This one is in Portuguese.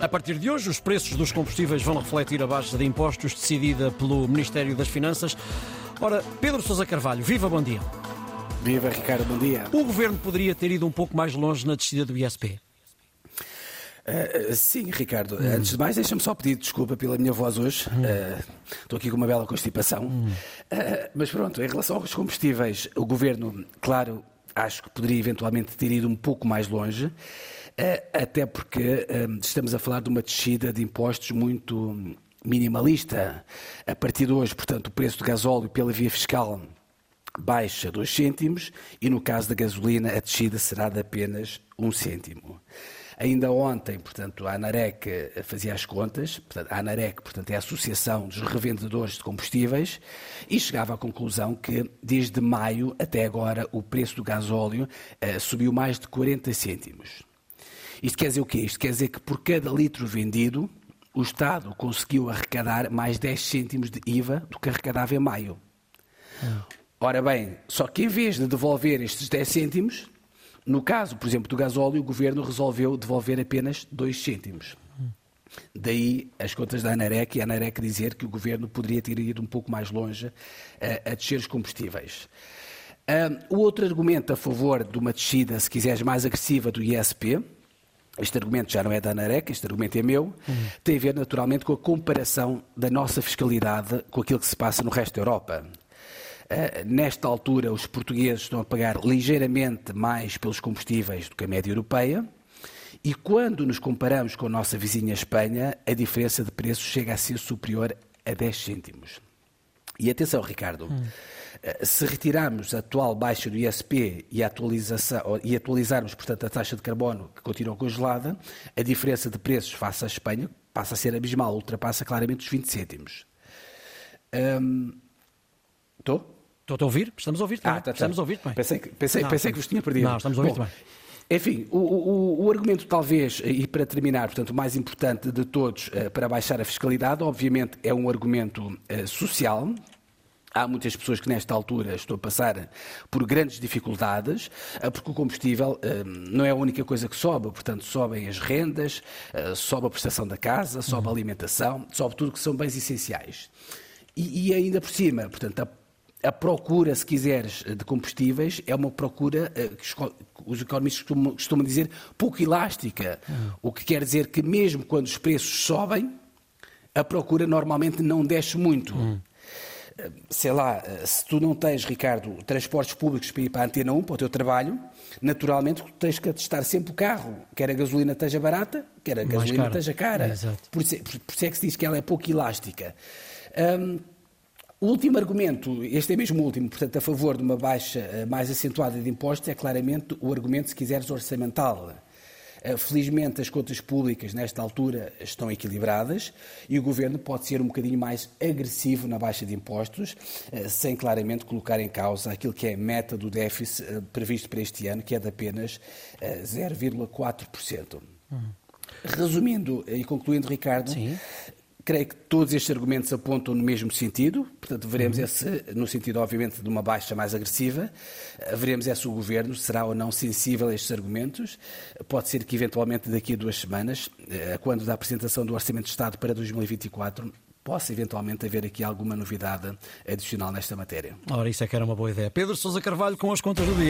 A partir de hoje, os preços dos combustíveis vão refletir a baixa de impostos decidida pelo Ministério das Finanças. Ora, Pedro Sousa Carvalho, viva, bom dia. Viva, Ricardo, bom dia. O governo poderia ter ido um pouco mais longe na descida do ISP? Uh, sim, Ricardo. Hum. Antes de mais, deixa-me só pedir desculpa pela minha voz hoje. Hum. Uh, estou aqui com uma bela constipação. Hum. Uh, mas pronto, em relação aos combustíveis, o governo, claro, acho que poderia eventualmente ter ido um pouco mais longe. Até porque estamos a falar de uma descida de impostos muito minimalista. A partir de hoje, portanto, o preço do gasóleo pela via fiscal baixa 2 cêntimos e no caso da gasolina a descida será de apenas 1 um cêntimo. Ainda ontem, portanto, a ANAREC fazia as contas, portanto, a ANAREC, portanto, é a Associação dos Revendedores de Combustíveis, e chegava à conclusão que, desde maio até agora, o preço do gasóleo uh, subiu mais de 40 cêntimos. Isto quer dizer o quê? Isto quer dizer que por cada litro vendido, o Estado conseguiu arrecadar mais 10 cêntimos de IVA do que arrecadava em maio. Ora bem, só que em vez de devolver estes 10 cêntimos, no caso, por exemplo, do gasóleo, o governo resolveu devolver apenas 2 cêntimos. Daí as contas da ANAREC e a ANAREC dizer que o governo poderia ter ido um pouco mais longe a, a descer os combustíveis. Um, o outro argumento a favor de uma descida, se quiseres, mais agressiva do ISP, este argumento já não é da ANAREC, este argumento é meu, uhum. tem a ver naturalmente com a comparação da nossa fiscalidade com aquilo que se passa no resto da Europa. Uh, nesta altura, os portugueses estão a pagar ligeiramente mais pelos combustíveis do que a média europeia. E quando nos comparamos com a nossa vizinha Espanha, a diferença de preços chega a ser superior a 10 cêntimos. E atenção, Ricardo, hum. se retirarmos a atual baixa do ISP e, e, atualizarmos, portanto, a taxa de carbono que continua congelada, a diferença de preços face à Espanha passa a ser abismal, ultrapassa claramente os 20 cêntimos. Estou? Um, Estou a ouvir? Estamos a ouvir também. Ah, tá, tá. Estamos a ouvir bem. Pensei, pensei, não, pensei que vos tinha perdido. Não, estamos a ouvir Bom, Enfim, o, o, o, argumento talvez, e para terminar, portanto, o mais importante de todos uh, para baixar a fiscalidade, obviamente é um argumento uh, social, Há muitas pessoas que nesta altura estão a passar por grandes dificuldades, eh, porque o combustível não é a única coisa que sobe, portanto, sobem as rendas, sobe a prestação da casa, sobe a alimentação, sobe tudo que são bens essenciais. E, e ainda por cima, portanto, a a procura, se quiseres, de combustíveis é uma procura eh, que os economistas costumam, dizer pouco elástica. Uhum. O que quer dizer que, mesmo quando os preços sobem, a procura normalmente não desce muito. Uhum. Sei lá, eh, se tu não tens, Ricardo, transportes públicos para ir para a Antena 1, para o teu trabalho, naturalmente tu tens que atestar sempre o carro, quer a gasolina esteja barata, quer a gasolina esteja cara. É, por, isso, por, isso, é que se diz que ela é pouco elástica. Um, o último argumento, este é mesmo o último, portanto, a favor de uma baixa eh, mais acentuada de impostos, é claramente o argumento, se quiseres, orçamental. Eh, felizmente, as contas públicas, nesta altura, estão equilibradas e o governo pode ser um bocadinho mais agressivo na baixa de impostos, eh, sem claramente colocar em causa aquilo que é a meta do déficit previsto para este ano, que é de apenas 0,4%. Uhum. Resumindo e concluindo, Ricardo, Sim. Creio que todos estes argumentos apontam no mesmo sentido, portanto, veremos uhum. esse, no sentido, obviamente, de uma baixa mais agressiva, veremos é se o Governo será ou não sensível a estes argumentos. Pode ser que, eventualmente, daqui a duas semanas, eh, quando da apresentação do Orçamento de Estado para 2024, possa eventualmente haver aqui alguma novidade adicional nesta matéria. Ora, isso é que era uma boa ideia. Pedro Sousa Carvalho com as contas do dia.